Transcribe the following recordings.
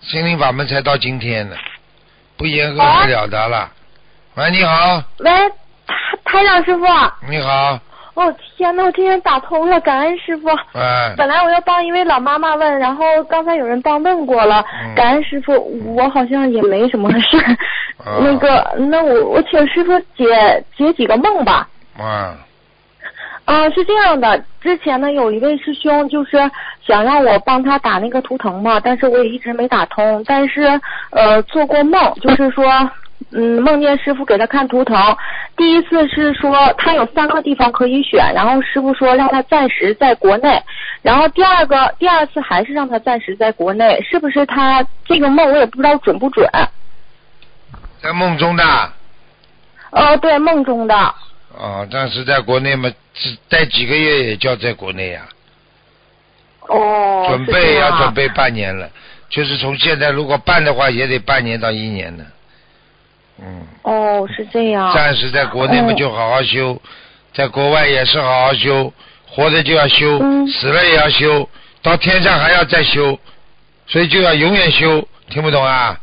心灵法门才到今天呢，不严格不了得了。喂，你好，喂，台台长师傅。你好，哦天呐，我今天打通了，感恩师傅。哎，本来我要帮一位老妈妈问，然后刚才有人帮问过了，嗯感恩师傅，我好像也没什么事 那个，那我我请师傅解解几个梦吧。啊，啊，是这样的，之前呢有一位师兄就是想让我帮他打那个图腾嘛，但是我也一直没打通。但是呃做过梦，就是说嗯梦见师傅给他看图腾，第一次是说他有三个地方可以选，然后师傅说让他暂时在国内，然后第二个第二次还是让他暂时在国内，是不是他这个梦我也不知道准不准？在梦中的呃，对，梦中的。哦，暂时在国内嘛，只待几个月也叫在国内呀、哦，准备要准备半年了，就是从现在如果办的话，也得半年到一年呢。嗯，哦，是这样。暂时在国内嘛哦。就好好修，在国外也是好好修，活着就要修，嗯。死了也要修，到天上还要再修，所以就要永远修，听不懂啊？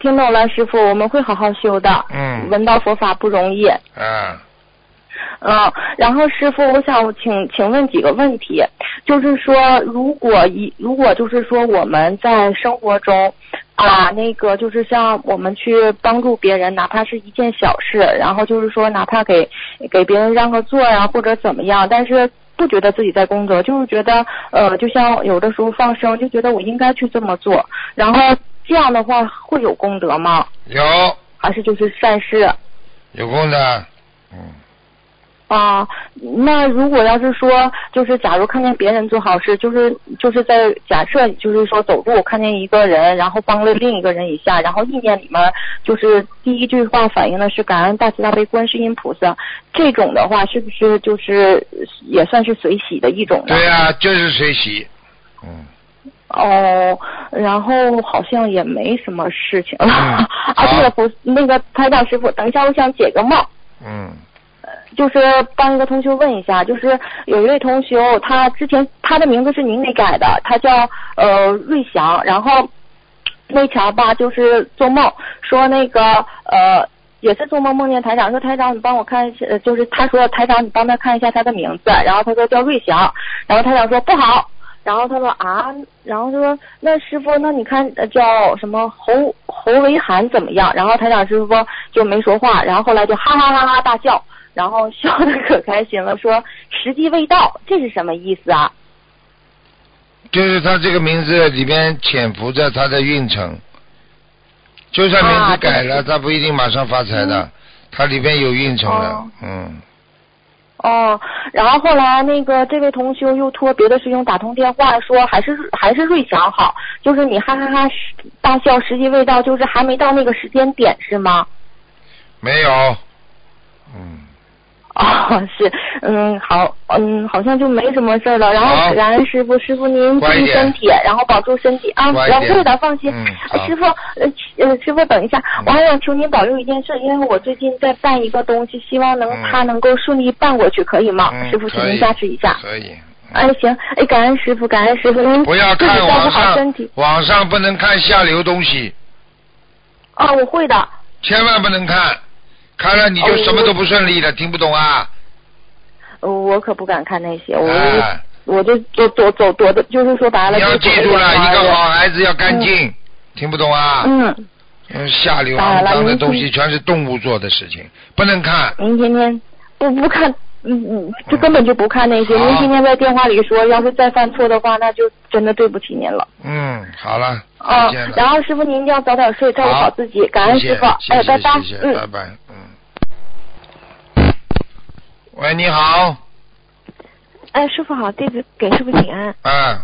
听懂了，师傅，我们会好好修的。嗯。闻到佛法不容易。啊，嗯，然后师傅，我想请请问几个问题，就是说，如果一如果就是说我们在生活中啊，那个就是像我们去帮助别人，哪怕是一件小事，然后就是说哪怕给给别人让个座呀，或者怎么样，但是。不觉得自己在工作，就是觉得呃，就像有的时候放生，就觉得我应该去这么做，然后这样的话会有功德吗？有还是就是善事？有功德，嗯，啊，那如果要是说，就是假如看见别人做好事，就是就是在假设就是说走路看见一个人，然后帮了另一个人一下，然后意念里面就是第一句话反映的是感恩大慈大悲观世音菩萨，这种的话是不是就是也算是随喜的一种呢？对呀、就是随喜，嗯，哦，然后好像也没什么事情了。嗯 啊，好对了，不那个台长师傅，等一下我想解个梦。嗯，就是帮一个同学问一下，就是有一位同学，他之前他的名字是您给改的，他叫呃瑞祥，然后那前吧就是做梦说那个呃也是做梦梦见台长，说台长你帮我看一下，就是他说台长你帮他看一下他的名字，然后他说叫瑞祥，然后台长说不好。然后他说啊，然后他说那师傅，那你看叫什么侯侯维涵怎么样？然后台长师傅就没说话，然后后来就哈哈哈哈大笑，然后笑得可开心了，说时机未到，这是什么意思啊？就是他这个名字里边潜伏着他的运程，就算名字改了，啊他不一定马上发财的，他里边有运程的哦，嗯，哦，然后后来那个这位同修又托别的师兄打通电话说，还是还是瑞祥好，就是你哈哈哈大笑，时机未到，就是还没到那个时间点是吗？没有，嗯，哦，是，嗯，好，嗯，好像就没什么事儿了。然后感恩师傅，师傅您注意身体，然后保住身体啊，我会的，放心。师傅，呃呃，师傅等一下，嗯我还想求您保佑一件事，因为我最近在办一个东西，希望能嗯他能够顺利办过去，可以吗？嗯师傅，请您加持一下。可以。哎，行，哎，感恩师傅，感恩师傅，您不要看网好身上体。，网上不能看下流东西，啊，我会的。千万不能看，看了你就哦什么都不顺利了，听不懂啊？呃我可不敢看那些，我、哎我就走走走躲的，就是说白了，你要记住了，一个好孩子要干净，听不懂啊？嗯，嗯，下流肮脏的东西全是动物做的事情，不能看。您天天不不看，嗯嗯，就根本就不看那些。好您天天在电话里说，要是再犯错的话，那就真的对不起您了。嗯，好了，哦。然后师傅您一定要早点睡，照顾好自己，感恩师傅，哎，拜拜嗯拜。拜，嗯。喂，你好，哎，师傅好，弟子给师傅请安。嗯，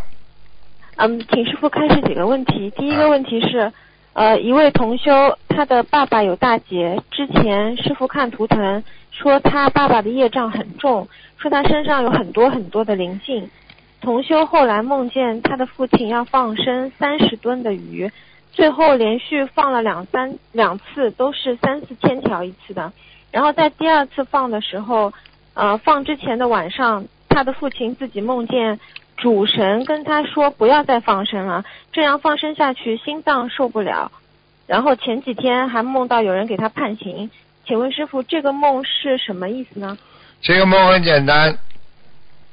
嗯，请师傅开始几个问题。第一个问题是，呃，一位同修，他的爸爸有大劫，之前师傅看图腾说他爸爸的业障很重，说他身上有很多很多的灵性。同修后来梦见他的父亲要放生三十吨的鱼，最后连续放了两三两次，都是三四千条一次的。然后在第二次放的时候，呃，放之前的晚上，他的父亲自己梦见。主神跟他说不要再放生了，这样放生下去心脏受不了。然后前几天还梦到有人给他判刑，请问师傅这个梦是什么意思呢？这个梦很简单，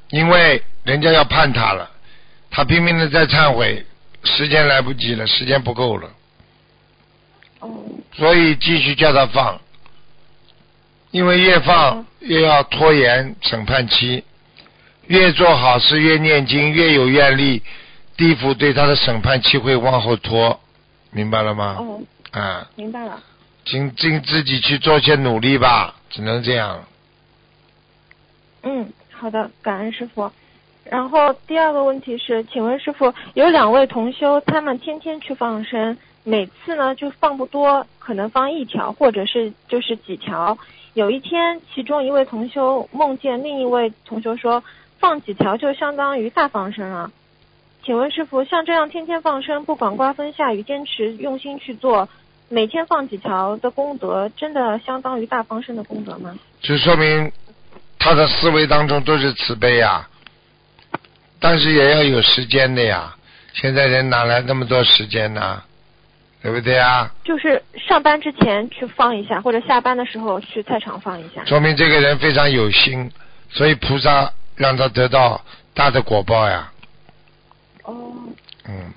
因为人家要判他了，他拼命的在忏悔，时间来不及了，时间不够了。哦。所以继续叫他放，因为越放越要拖延审判期。越做好事越念经越有愿力，地府对他的审判期会往后拖，明白了吗？哦。啊。明白了。请尽自己去做些努力吧，只能这样。嗯，好的，感恩师傅。然后第二个问题是，请问师傅，有两位同修，他们天天去放生，每次呢就放不多，可能放一条或者是就是几条。有一天，其中一位同修梦见另一位同修说。放几条就相当于大放生了，请问师傅，像这样天天放生，不管刮风下雨，坚持用心去做，每天放几条的功德，真的相当于大放生的功德吗？就说明他的思维当中都是慈悲呀，但是也要有时间的呀。现在人哪来那么多时间呢？对不对啊？就是上班之前去放一下，或者下班的时候去菜场放一下。说明这个人非常有心，所以菩萨。让他得到大的果报呀。哦。嗯。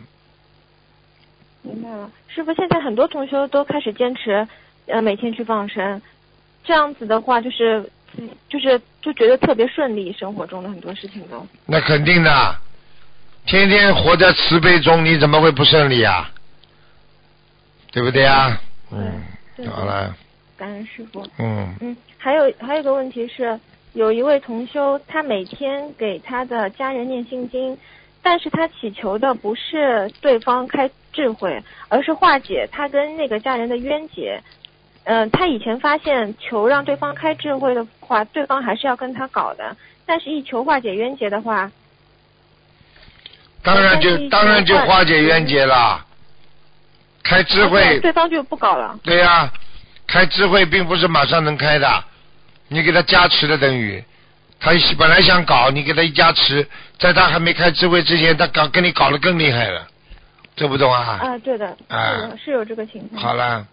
明白了，师傅，现在很多同学都开始坚持，呃，每天去放生，这样子的话，就是，就是就觉得特别顺利，生活中的很多事情都。那肯定的，天天活在慈悲中，你怎么会不顺利啊？对不对啊？嗯。好了。感恩师傅。嗯。嗯，还有还有个问题是。有一位同修，他每天给他的家人念心经，但是他祈求的不是对方开智慧，而是化解他跟那个家人的冤结。嗯，他以前发现求让对方开智慧的话，对方还是要跟他搞的，但是一求化解冤结的话，当然就当然就化解冤结了。开智慧，对方就不搞了。对呀，开智慧并不是马上能开的。你给他加持了，等于他本来想搞，你给他一加持，在他还没开智慧之前，他搞跟你搞得更厉害了，懂不懂啊？啊，对的，啊，是有这个情况。好了。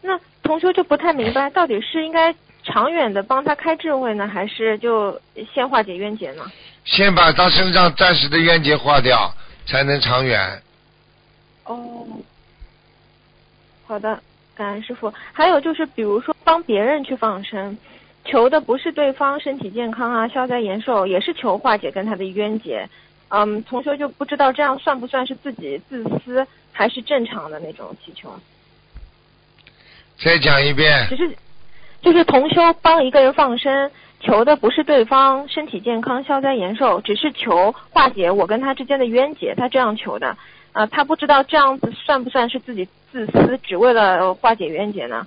那同学就不太明白，到底是应该长远的帮他开智慧呢，还是就先化解冤结呢？先把他身上暂时的冤结化掉，才能长远。哦，好的。感恩师傅，还有就是，比如说帮别人去放生，求的不是对方身体健康啊、消灾延寿，也是求化解跟他的冤结。嗯，同学就不知道这样算不算是自己自私，还是正常的那种祈求？再讲一遍。只是，就是同修帮一个人放生，求的不是对方身体健康、消灾延寿，只是求化解我跟他之间的冤结，他这样求的。啊，他不知道这样子算不算是自己自私，只为了化解冤结呢？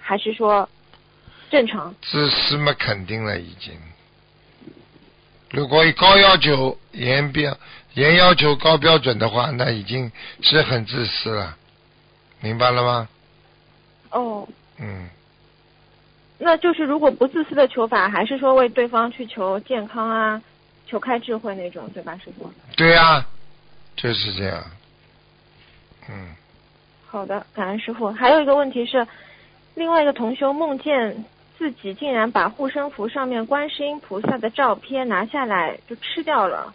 还是说正常？自私嘛，肯定了已经。如果高要求、严标、严要求、高标准的话，那已经是很自私了，明白了吗？哦。嗯。那就是如果不自私的求法，还是说为对方去求健康啊，求开智慧那种，对吧，师傅？对呀。就是这样，嗯。好的，感恩师傅。还有一个问题是，另外一个同修梦见自己竟然把护身符上面观世音菩萨的照片拿下来就吃掉了，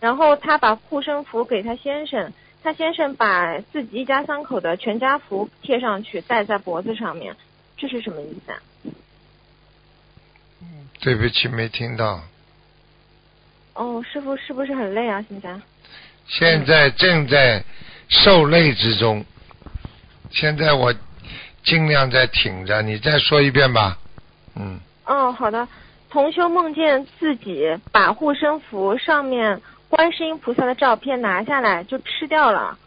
然后他把护身符给他先生，他先生把自己一家三口的全家福贴上去戴在脖子上面，这是什么意思啊？对不起，没听到。哦，师傅是不是很累啊？现在？现在正在受累之中，现在我尽量在挺着，你再说一遍吧，嗯。哦，好的。同修梦见自己把护身符上面观世音菩萨的照片拿下来就吃掉了，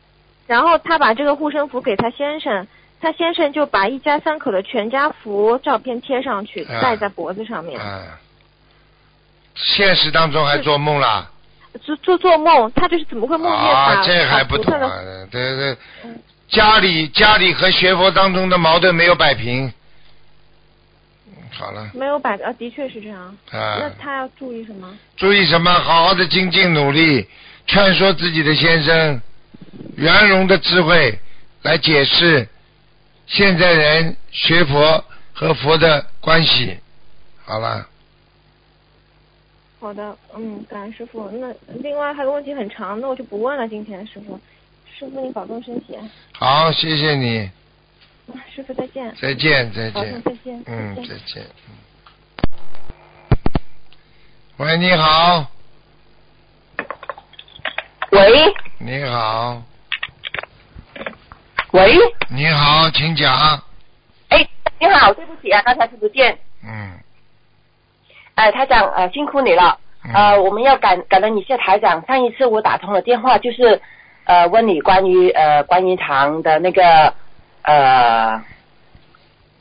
然后他把这个护身符给他先生，他先生就把一家三口的全家福照片贴上去，啊戴在脖子上面。嗯，现实当中还做梦啦？做做做梦，他就是怎么会梦见啊，这还不懂？对对嗯，家里家里和学佛当中的矛盾没有摆平。嗯好了，没有摆啊，的确是这样。啊，那他要注意什么？注意什么？好好的精进努力，劝说自己的先生，圆融的智慧来解释现在人学佛和佛的关系。好了，好的，嗯，感恩师傅。那另外还有个问题很长，那我就不问了。今天师傅，师傅你保重身体啊。好，谢谢你，啊师傅再见。再见，再见，再见。嗯，再见再见。嗯喂，你好，喂你好，喂，你好，请讲。哎，你好，对不起啊，刚才听不见。嗯，哎，台长，呃，辛苦你了。嗯呃，我们要感感恩你，谢台长。上一次我打通了电话，就是呃问你关于呃观音堂的那个呃，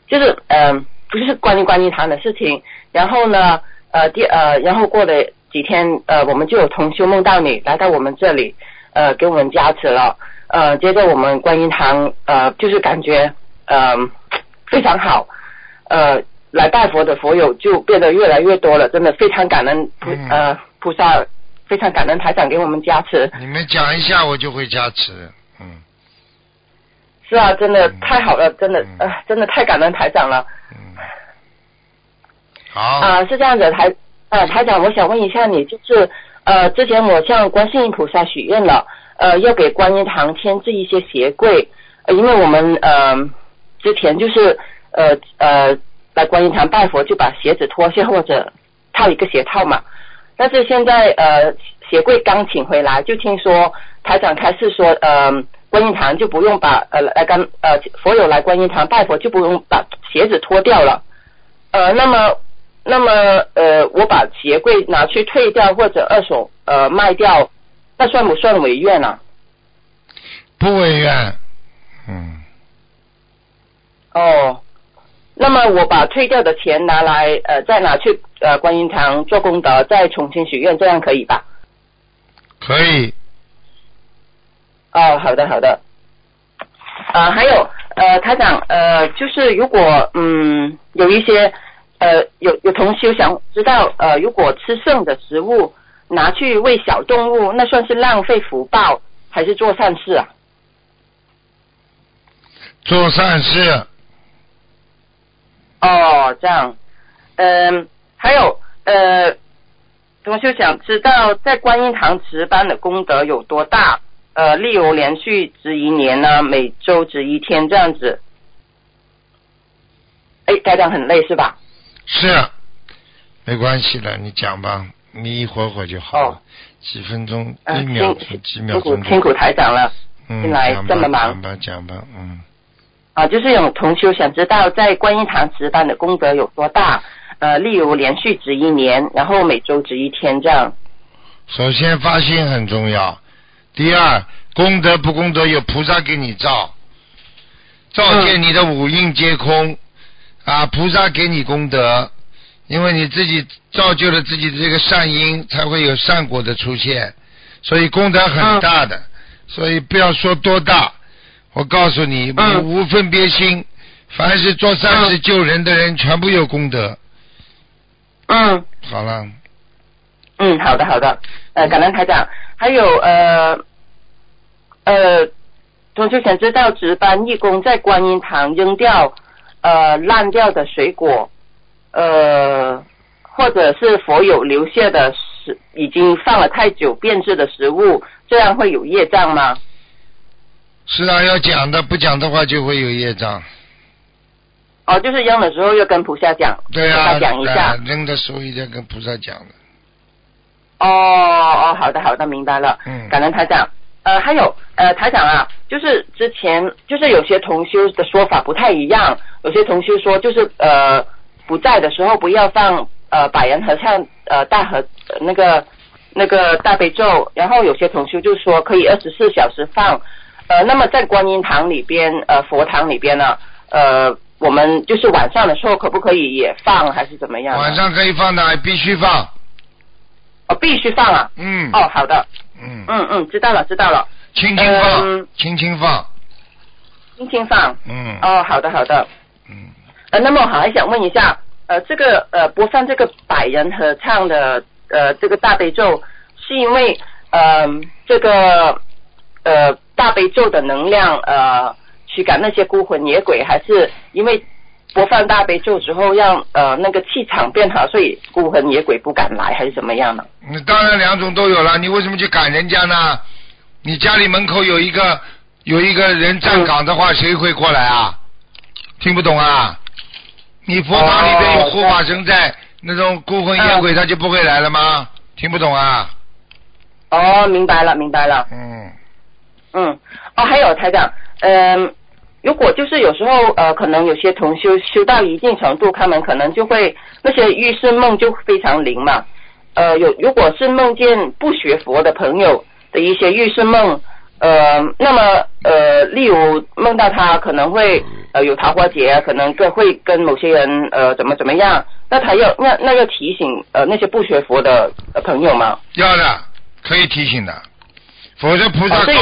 就是呃不是关于观音堂的事情。然后呢，呃第呃然后过了几天，呃我们就有同修梦到你来到我们这里，呃给我们加持了。呃，接着我们观音堂呃就是感觉呃非常好，呃，来拜佛的佛友就变得越来越多了，真的非常感恩菩、嗯呃菩萨，非常感恩台长给我们加持。你们讲一下，我就会加持。嗯是啊，真的嗯太好了，真的嗯呃真的太感恩台长了嗯，好。啊、是这样子，台呃台长，我想问一下你，就是呃之前我向观世音菩萨许愿了，呃要给观音堂添置一些鞋柜，呃因为我们呃之前就是呃呃来观音堂拜佛就把鞋子脱下或者套一个鞋套嘛，但是现在呃鞋柜刚请回来，就听说台长开始说呃观音堂就不用把呃来跟呃佛友来观音堂拜佛就不用把鞋子脱掉了，呃那么那么呃我把鞋柜拿去退掉或者二手呃卖掉，那算不算违愿啊？不违愿。嗯，哦，那么我把退掉的钱拿来呃再拿去呃观音堂做功德，再重新许愿，这样可以吧？可以。哦，好的好的。呃，还有呃，台长呃，就是如果嗯有一些呃有有同修想知道呃，如果吃剩的食物拿去喂小动物，那算是浪费福报还是做善事啊？做善事，哦，这样，嗯，还有呃，同学想知道在观音堂值班的功德有多大？呃，例如连续值一年呢，每周值一天这样子。哎，台长很累是吧？是，没关系的，你讲吧，你一会儿会就好了，哦几分钟，呃一秒几秒钟就。辛苦台长了嗯，这么忙讲吧，讲吧，嗯，啊！就是有同修想知道在观音堂值班的功德有多大？呃，例如连续值一年，然后每周值一天这样。首先发心很重要，第二功德不功德有菩萨给你照，照见你的五蕴皆空，啊，菩萨给你功德，因为你自己造就了自己的这个善因，才会有善果的出现，所以功德很大的，所以不要说多大，我告诉你，嗯无无分别心，凡是做善事救人的人，全部有功德。嗯。好了，嗯，好的好的，呃，感恩台长，还有呃呃，同学想知道值班义工在观音堂扔掉呃烂掉的水果，呃，或者是佛友留下的食已经放了太久变质的食物，这样会有业障吗？是啊，要讲的，不讲的话就会有业障。哦，就是扔的时候要跟菩萨讲，对啊，讲一下。呃扔的时候一定要跟菩萨讲的。哦哦，好的好的，明白了。嗯感恩台长。呃，还有呃，台长啊，就是之前就是有些同修的说法不太一样，有些同修说就是呃不在的时候不要放呃百人合唱呃大合呃那个那个大悲咒，然后有些同修就说可以二十四小时放，呃，那么在观音堂里边，呃，佛堂里边呢，呃，我们就是晚上的时候可不可以也放，还是怎么样？晚上可以放的，必须放。哦，必须放啊。嗯。哦，好的，嗯，嗯嗯，知道了知道了，轻轻放嗯，轻轻放。轻轻放。嗯。哦，好的好的。嗯，呃，那么我还想问一下，呃，这个呃播放这个百人合唱的呃这个大悲咒，是因为呃这个呃大悲咒的能量呃驱赶那些孤魂野鬼，还是因为播放大悲咒之后让呃那个气场变好，所以孤魂野鬼不敢来，还是怎么样呢？你当然两种都有了，你为什么去赶人家呢？你家里门口有一个有一个人站岗的话，谁会过来啊？听不懂啊？你佛堂里边有护法神在，那种孤魂野鬼他就不会来了吗？听不懂啊？哦，明白了明白了。嗯，嗯，哦，还有台长，嗯、如果就是有时候呃，可能有些同修修到一定程度，他们可能就会那些预示梦就非常灵嘛。呃，有如果是梦见不学佛的朋友的一些预示梦，呃，那么呃，例如梦到他可能会呃有桃花劫，可能跟会跟某些人呃怎么怎么样，那他要那那要提醒呃那些不学佛的、呃、朋友吗？要的，可以提醒的。否则菩萨告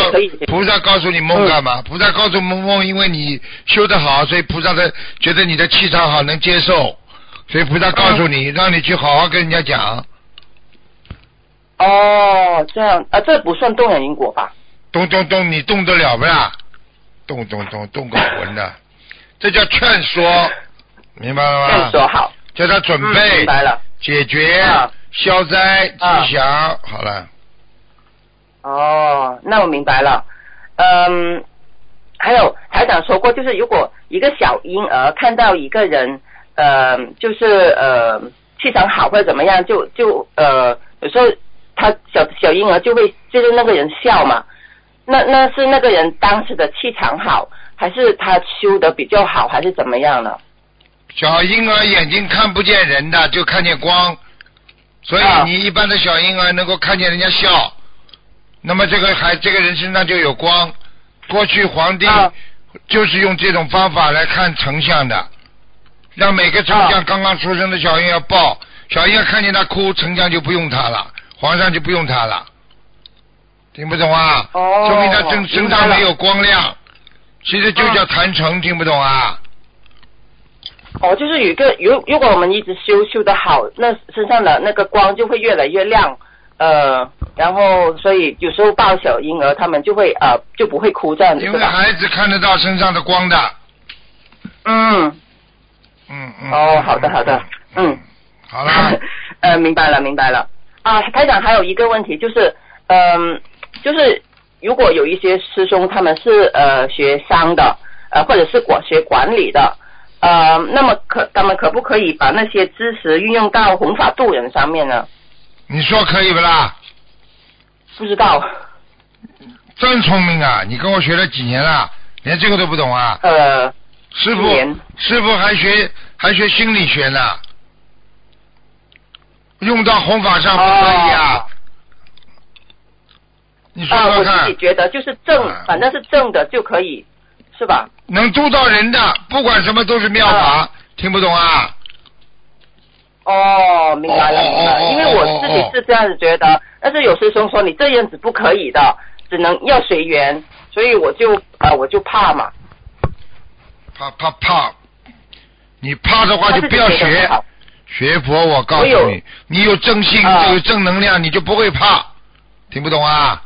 菩萨告诉你梦干嘛？菩萨告诉梦梦，因为你修得好，所以菩萨的觉得你的气场好，能接受，所以菩萨告诉你，让你去好好跟人家讲。哦，这样啊，这不算动人因果吧？动动动，你动得了不啦？动动动动个魂的，这叫劝说，明白了吗？劝说好，叫他准嗯，备、明白了。解决、啊消灾、啊吉祥，好了。哦，那我明白了。嗯，还有台长说过，就是如果一个小婴儿看到一个人，呃，就是呃气场好或者怎么样，就就呃有时候他小小婴儿就会就是那个人笑嘛，那那是那个人当时的气场好，还是他修的比较好，还是怎么样呢？小婴儿眼睛看不见人的，就看见光，所以啊你一般的小婴儿能够看见人家笑，那么这个孩这个人身上就有光。过去皇帝啊就是用这种方法来看丞相的，让每个丞相啊刚刚出生的小婴儿抱，小婴儿看见他哭，丞相就不用他了，皇上就不用他了。听不懂啊？哦说明他身身上没有光亮，其实就叫坛城，听不懂啊？哦，就是有一个，如如果我们一直修修的好，那身上的那个光就会越来越亮，呃，然后所以有时候抱小婴儿，他们就会呃就不会哭这样子，因为？孩子看得到身上的光的。嗯，嗯嗯。哦，好的好的，嗯，好了，呃，明白了明白了。啊，台长还有一个问题就是，嗯、就是如果有一些师兄他们是呃学商的，呃或者是管学管理的。呃，那么可他们可不可以把那些知识运用到弘法度人上面呢？你说可以不啦？不知道，真聪明啊！你跟我学了几年了，连这个都不懂啊？呃，师傅，师傅还学还学心理学呢，用到弘法上不可以啊？哦你说啊，说看我自己，觉得就是正啊，反正是正的就可以，是吧？能度到人的，不管什么都是妙法，啊听不懂啊？哦，明白了，哦明白了。因为我自己是这样子觉得，但是有师兄说你这样子不可以的，只能要随缘，所以我就啊、我就怕嘛。怕怕怕，你怕的话就不要学学佛，我告诉你，你有正性，啊有正能量，你就不会怕。听不懂啊？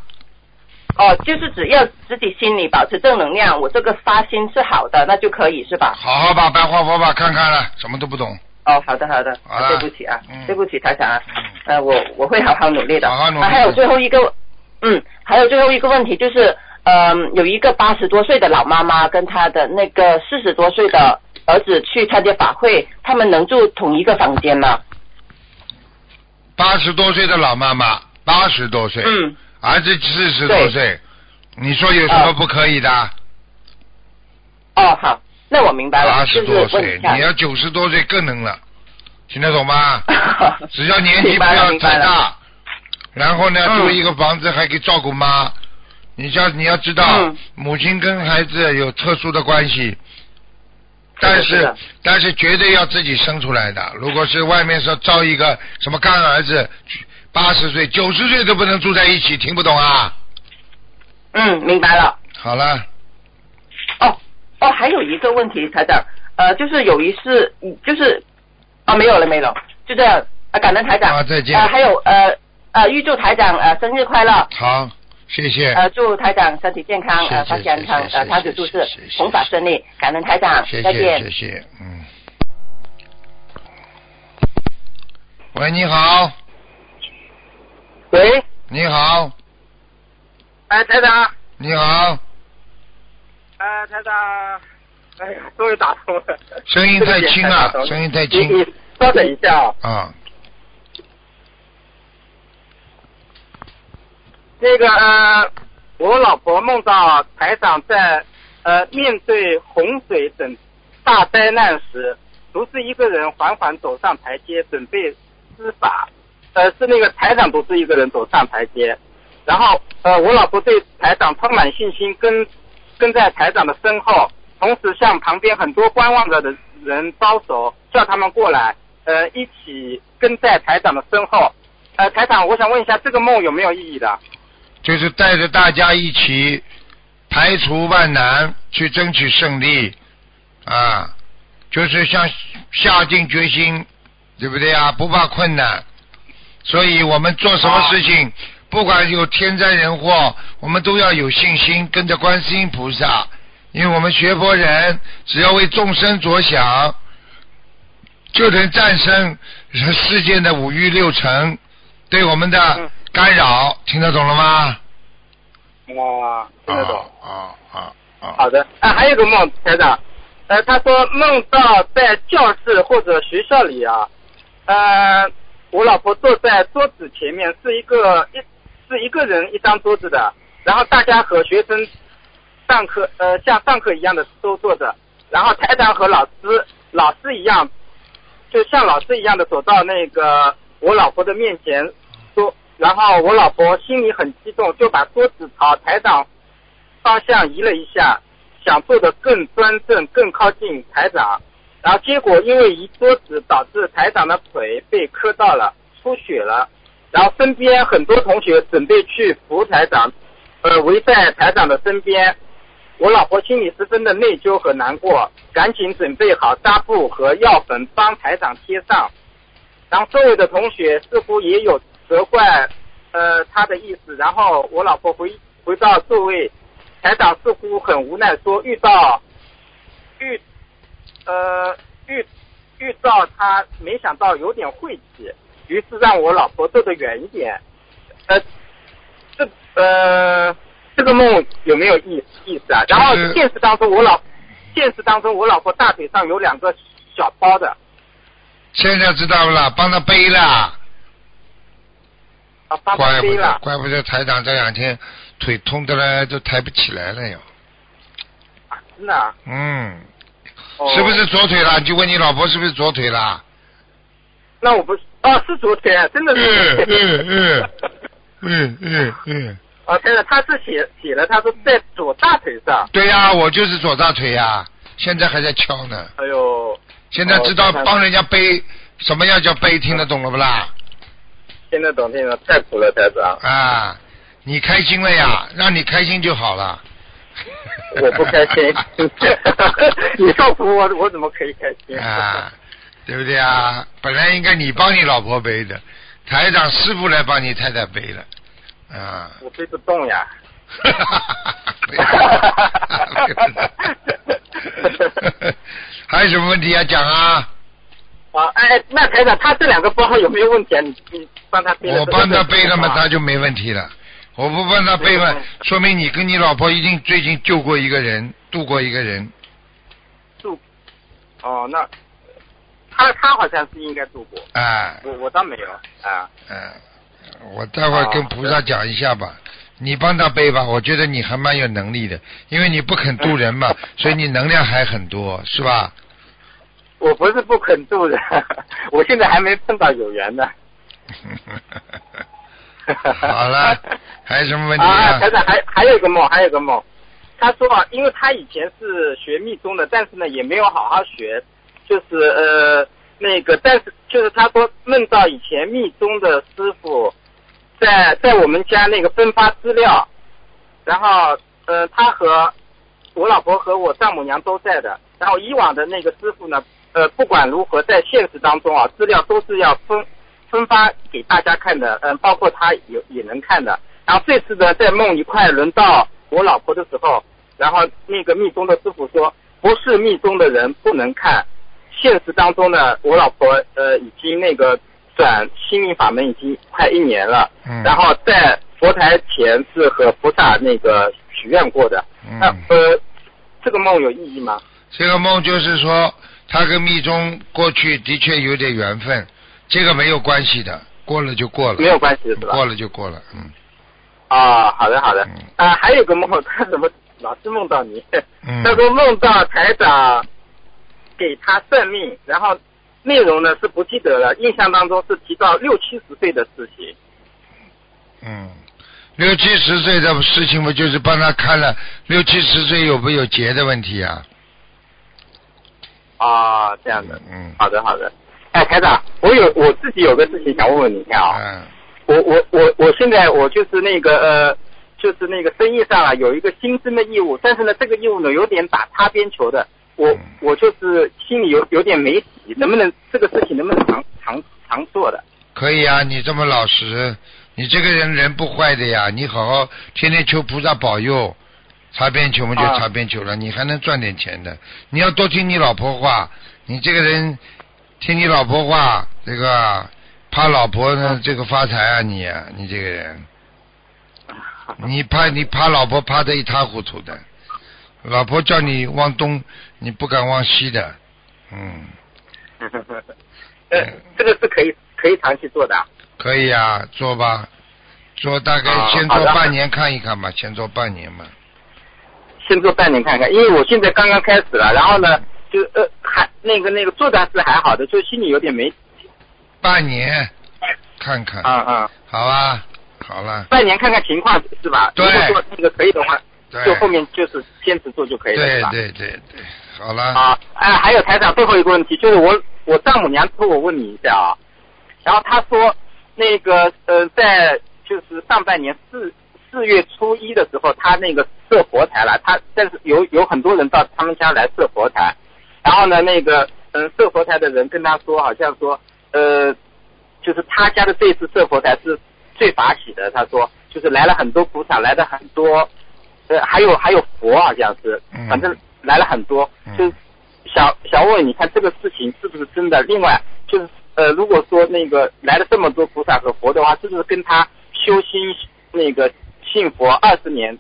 哦，就是只要自己心里保持正能量，我这个发心是好的，那就可以是吧？好好把白话佛法看看了，什么都不懂。哦，好的好的，好对不起啊，嗯。对不起台长啊，嗯。呃，我我会好好努力的。好好努力。啊，还有最后一个，嗯，还有最后一个问题就是，嗯、有一个八十多岁的老妈妈跟她的那个四十多岁的儿子去参加法会，他们能住同一个房间吗？八十多岁的老妈妈，八十多岁，嗯，儿子四十多岁，你说有什么不可以的？哦，好，那我明白了，八十多岁你。要九十多岁更能了，听得懂吗？只要年纪不要太大，然后呢，嗯住一个房子还可以照顾妈。你要你要知道，嗯母亲跟孩子有特殊的关系，但是但是绝对要自己生出来的。如果是外面说招一个什么干儿子，八十岁、九十岁都不能住在一起，听不懂啊？嗯，明白了。好了，哦哦，还有一个问题，台长，呃，就是有一次，嗯就是啊，没有了，没有了，就这样，啊，感恩台长。啊再见。呃，还有呃呃，预祝台长呃生日快乐，好，谢谢，呃，祝台长身体健康，呃，谢谢法喜安康呃，谢长久住世谢谢谢，谢弘法顺利，感恩台长，谢谢再见。谢。谢，嗯。喂，你好，喂，你好，哎，台长，你好，哎，台长，哎呀，终于打通了。声音太轻了声音太轻你稍等一下啊、啊，那个呃，我老婆梦到台长在呃面对洪水等大灾难时，独自一个人缓缓走上台阶，准备施法。呃，是那个台长独自一个人走上台阶，然后呃，我老婆对台长充满信心，跟跟在台长的身后，同时向旁边很多观望着的人招手，叫他们过来，呃，一起跟在台长的身后。呃，台长，我想问一下，这个梦有没有意义的？就是带着大家一起排除万难，去争取胜利啊，就是像下定决心，对不对啊？不怕困难，所以我们做什么事情，不管有天灾人祸，我们都要有信心，跟着观世音菩萨，因为我们学佛人只要为众生着想，就能战胜世间的五欲六尘对我们的嗯干扰，听得懂了吗？哇，听得懂。啊啊啊！好的，啊，还有个梦，台长，呃，他说梦到在教室或者学校里啊，呃，我老婆坐在桌子前面，是一个一是一个人一张桌子的，然后大家和学生上课，呃，像上课一样的都坐着，然后台长和老师老师一样，就像老师一样的走到那个我老婆的面前说，然后我老婆心里很激动，就把桌子朝台长方向移了一下，想坐得更端正、更靠近台长，然后结果因为移桌子导致台长的腿被磕到了，出血了，然后身边很多同学准备去扶台长，呃，围在台长的身边。我老婆心里十分的内疚和难过，赶紧准备好纱布和药粉帮台长贴上。然后周围的同学似乎也有责怪呃他的意思，然后我老婆回回到座位，台长似乎很无奈说遇到遇呃遇遇到他，没想到有点晦气，于是让我老婆坐得远一点。呃，这呃这个梦有没有意意思啊？然后现实当中我老现实当中我老婆大腿上有两个小包的。现在知道了，帮他背了，啊，帮怪不得。怪不得台长这两天腿痛的嘞，都抬不起来了哟。啊真的啊？嗯，哦是不是左腿啦？你就问你老婆是不是左腿啦？那我不是哦，是左腿，真的是。嗯嗯嗯嗯嗯，哦，对了，他是写写了，他说在左大腿上。对呀、我就是左大腿呀、现在还在敲呢。哎呦，现在知道帮人家背，什么样叫背，听得懂了不啦？听得懂，听得懂，太苦了，台长。啊，你开心了呀，让你开心就好了。我不开心，你告诉我，我怎么可以开心？啊，对不对啊？本来应该你帮你老婆背的，台长师傅来帮你太太背了，啊。我背不动呀。哈哈哈还有什么问题要讲啊？啊，哎，那台长，他这两个包号有没有问题啊？你你帮他背？我帮他背了嘛，他就没问题了。我不帮他背嘛，说明你跟你老婆一定最近救过一个人，渡过一个人。度。哦，那他他好像是应该度过，哎，我我倒没有啊。嗯，我待会儿跟菩萨讲一下吧。你帮他背吧，我觉得你还蛮有能力的，因为你不肯渡人嘛，所以你能量还很多，是吧？我不是不肯渡人，我现在还没碰到有缘呢。好了，还有什么问题啊，啊？台长还还有一个梦，还有一个梦。他说啊，因为他以前是学密宗的，但是呢也没有好好学，就是呃那个，但是就是他说梦到以前密宗的师傅在在我们家那个分发资料，然后呃他和我老婆和我丈母娘都在的，然后以往的那个师傅呢，呃不管如何在现实当中啊，资料都是要分分发给大家看的，嗯、包括他也也能看的。然后这次呢，在梦里快轮到我老婆的时候，然后那个密宗的师傅说，不是密宗的人不能看。现实当中呢，我老婆呃已经那个转心灵法门已经快一年了，嗯然后在佛台前是和菩萨那个许愿过的。那嗯，呃，这个梦有意义吗？这个梦就是说，他跟密宗过去的确有点缘分，这个没有关系的，过了就过了，没有关系是吧？过了就过了，嗯啊，好的好的嗯。啊，还有个梦，他怎么老是梦到你？嗯他说梦到台长给他算命，然后内容呢是不记得了，印象当中是提到六七十岁的事情。嗯，六七十岁的事情不就是帮他看了六七十岁有没有结的问题啊？啊，这样的。嗯好的好的。哎，台长，我有我自己有个事情想问问你一下啊。嗯我我我我现在我就是那个呃，就是那个生意上啊有一个新增的业务，但是呢这个业务呢有点打擦边球的，我嗯。我就是心里有有点没底，能不能这个事情能不能常常常做的？可以啊，你这么老实，你这个人人不坏的呀，你好好天天求菩萨保佑，擦边球嘛就啊。擦边球了，你还能赚点钱的。你要多听你老婆话，你这个人听你老婆话，这个怕老婆呢，这个发财啊你啊，你这个人，你怕你怕老婆怕的一塌糊涂的，老婆叫你往东，你不敢往西的，嗯，呃，这个是可以可以长期做的啊。可以啊，做吧，做大概啊先做半年看一看吧，先做半年嘛。先做半年看看，因为我现在刚刚开始了，然后呢，就呃还那个那个做的是还好的，就心里有点没半年看看，啊啊，好吧，好了，半年看看情况是吧？对。如果说那个可以的话，对。就后面就是坚持做就可以了？对对对对，好了，啊，哎，还有台长最后一个问题，就是我我丈母娘托我问你一下啊，然后她说那个呃，在就是上半年四四月初一的时候，她那个设佛台了，她但是有有很多人到他们家来设佛台，然后呢，那个嗯设佛台的人跟她说，好像说呃，就是他家的这次设佛台是最法喜的，他说就是来了很多菩萨，来的很多，呃，还有还有佛好像是嗯，反正来了很多，嗯就是想想问你看这个事情是不是真的？另外就是呃，如果说那个来了这么多菩萨和佛的话，是不是跟他修心那个信佛二十年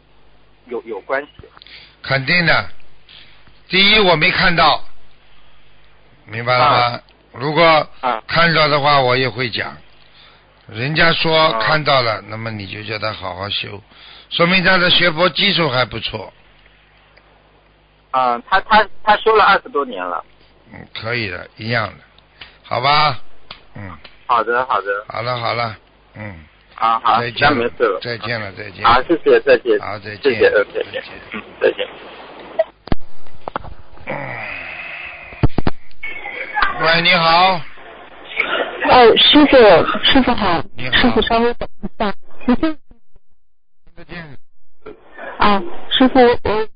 有有关系？肯定的。第一，我没看到，明白了吗？如果啊看到的话，我也会讲。人家说啊看到了，那么你就叫他好好修，说明他的学佛基础还不错。嗯，他他他修了二十多年了。嗯，可以的，一样的，好吧？嗯，好的好的，好了好了，嗯，啊好，再见没事了。再见了，再见。好，谢谢，再见。好再见谢谢，呃，再见，嗯，再见。嗯喂，你好，哦，师傅，师傅好你，好师傅稍微等一下，再见。啊，师傅我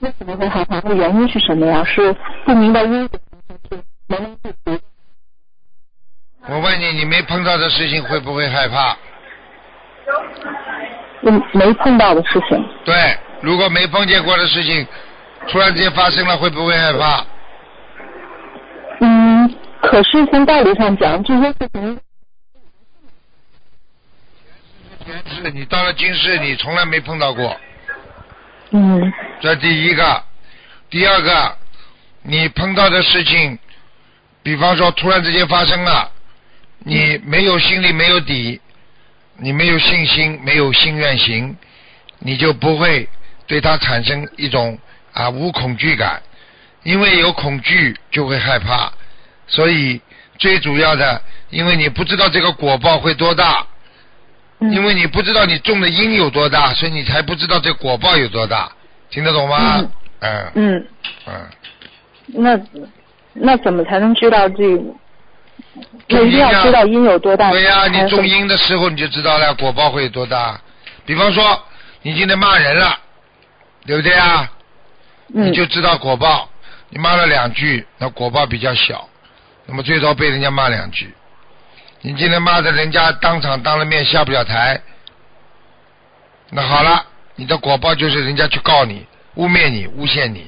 为什么会害怕？的原因是什么呀？是不明白因果，还是能量不足？我问你，你没碰到的事情会不会害怕？嗯，没碰到的事情。对，如果没碰见过的事情，突然之间发生了，会不会害怕？嗯，可是从道理上讲，这些事情前世你到了今世，你从来没碰到过，嗯这第一个。第二个，你碰到的事情，比方说突然之间发生了，你没有心里没有底，你没有信心，没有心愿行，你就不会对它产生一种啊无恐惧感，因为有恐惧就会害怕，所以最主要的，因为你不知道这个果报会多大，嗯。因为你不知道你种的因有多大，所以你才不知道这果报有多大，听得懂吗？嗯嗯嗯，嗯，那那怎么才能知道这？那一定要知道因有多大。对呀、你种因的时候你就知道了果报会有多大。比方说，你今天骂人了，对不对啊？嗯你就知道果报。你骂了两句，那果报比较小，那么最多被人家骂两句。你今天骂的人家当场当了面下不了台，那好了，你的果报就是人家去告你、污蔑你、诬陷你，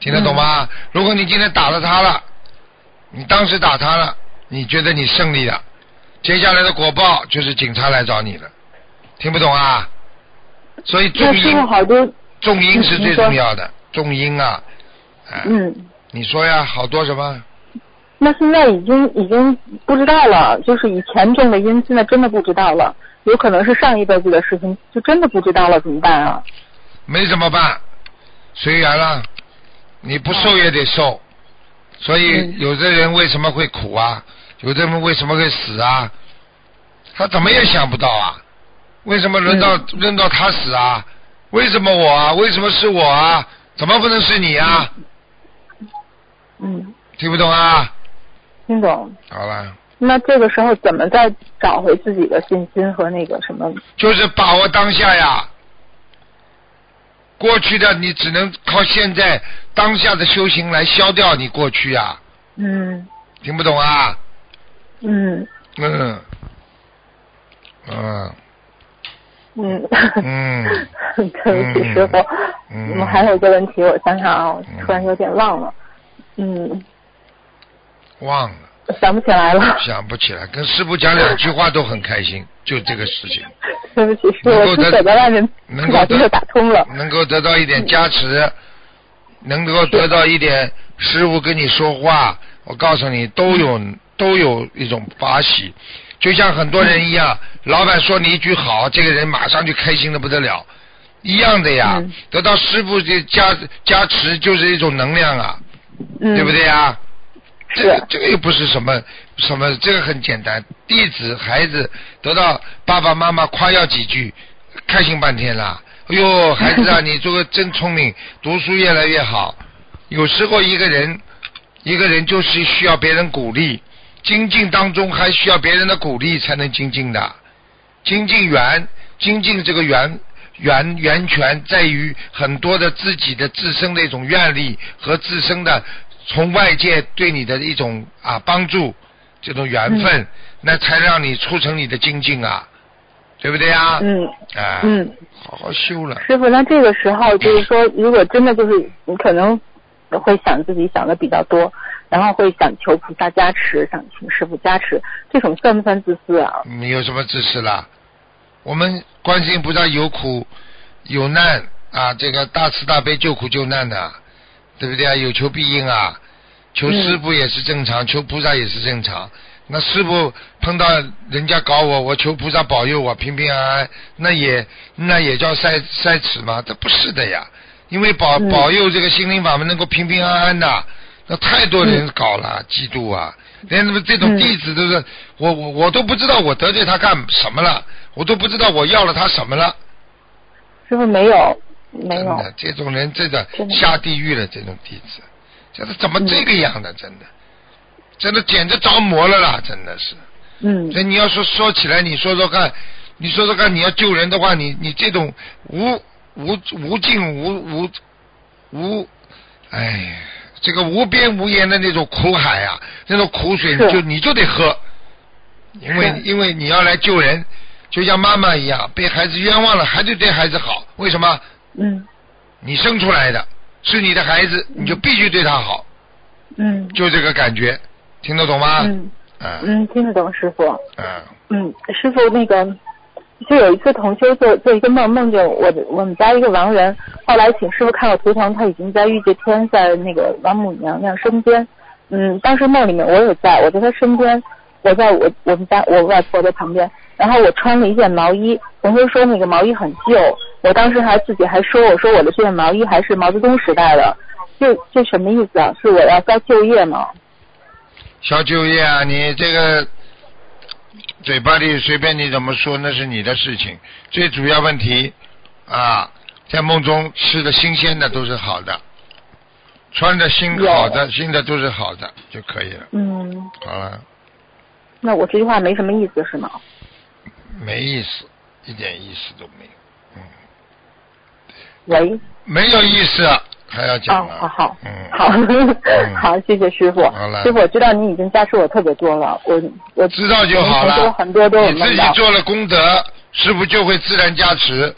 听得懂吗？如果你今天打了他了，你当时打他了，你觉得你胜利了，接下来的果报就是警察来找你了，听不懂啊？所以种那师傅因好多种因是最重要的，重音啊，哎嗯。你说呀，好多什么？那现在已经已经不知道了，就是以前种的因，现在真的不知道了，有可能是上一辈子的事情，就真的不知道了，怎么办啊？没怎么办，随缘了，你不受也得受。所以嗯有的人为什么会苦啊？有的人为什么会死啊？他怎么也想不到啊？为什么轮到、轮到他死啊？为什么我啊？为什么是我啊？怎么不能是你啊？嗯，听不懂啊？听懂。好了，那这个时候怎么再找回自己的信心和那个什么？就是把握当下呀。过去的你只能靠现在当下的修行来消掉你过去呀，嗯听不懂啊？嗯嗯，嗯嗯嗯 对不起，师傅。嗯我还有一个问题，我想想啊，我嗯突然有点忘了。嗯，忘了，想不起来了。想不起来，跟师傅讲两句话都很开心，就这个事情，对不起，师傅，能够得我是走在外面，能够得了。能够得到一点加持，能够得到一点师傅跟你说话，我告诉你都有都有一种法喜，就像很多人一样，老板说你一句好，这个人马上就开心的不得了，一样的呀，嗯。得到师傅的加加持就是一种能量啊，嗯，对不对呀？这个这个又不是什么什么，这个很简单。弟子孩子得到爸爸妈妈夸耀几句，开心半天了。哎呦，孩子啊，你这个真聪明，读书越来越好。有时候一个人，一个人就是需要别人鼓励，精进当中还需要别人的鼓励才能精进的。精进源，精进这个源源源泉在于很多的自己的自身的一种愿力和自身的从外界对你的一种啊帮助，这种缘分，那才让你促成你的精进啊，对不对啊？嗯啊，嗯，好好修了。师傅，那这个时候就是说，如果真的就是你可能会想自己想的比较多，然后会想求菩萨加持，想请师傅加持，这种算不算自私啊？你有什么自私啦？我们观世音菩萨有苦有难啊，这个大慈大悲救苦救难的，对不对啊？有求必应啊，求师傅也是正常，求菩萨也是正常。那师傅碰到人家搞我，我求菩萨保佑我平平安安，那也那也叫塞塞尺吗？这不是的呀，因为保、嗯保佑这个心灵法门能够平平安安的，那太多人搞了，嫉妒啊！连他们这种嗯弟子都是，我我我都不知道我得罪他干什么了，我都不知道我要了他什么了。师傅没有，没有，真的，这种人真的下地狱了，这种弟子，这是怎么这个样的？真的，真的简直着魔了啦！真的是。嗯所以你要说说起来，你说说看，你说说看，你要救人的话，你你这种无无无尽无无无，哎，这个无边无沿的那种苦海啊，那种苦水，你就你就得喝，因为因为你要来救人，就像妈妈一样，被孩子冤枉了，还得对孩子好，为什么？嗯。你生出来的是你的孩子，你就必须对他好，嗯。就这个感觉，听得懂吗？嗯。嗯嗯，听得懂师傅。嗯嗯，师傅，那个就有一次同修做做一个梦，梦见我的我们家一个亡人，后来请师傅看了图腾，他已经在玉界天，在那个王母娘娘身边。嗯，当时梦里面我也在，我在他身边，我在我我们家我外婆的旁边，然后我穿了一件毛衣，同修说那个毛衣很旧，我当时还自己还说我说我的这件毛衣还是毛泽东时代的，这这什么意思啊？是我要遭就业吗？消就业啊，你这个嘴巴里随便你怎么说，那是你的事情。最主要问题啊，在梦中吃的新鲜的都是好的，穿的新好的新的都是好的就可以了。嗯，好了，那我这句话没什么意思是吗？没意思，一点意思都没有。喂，没有意思，还要讲。好好嗯，好 好，谢谢师傅好了。师傅，我知道你已经加持我特别多了，我我知道就好了。很多都有你自。己做了功德，师傅就会自然加持。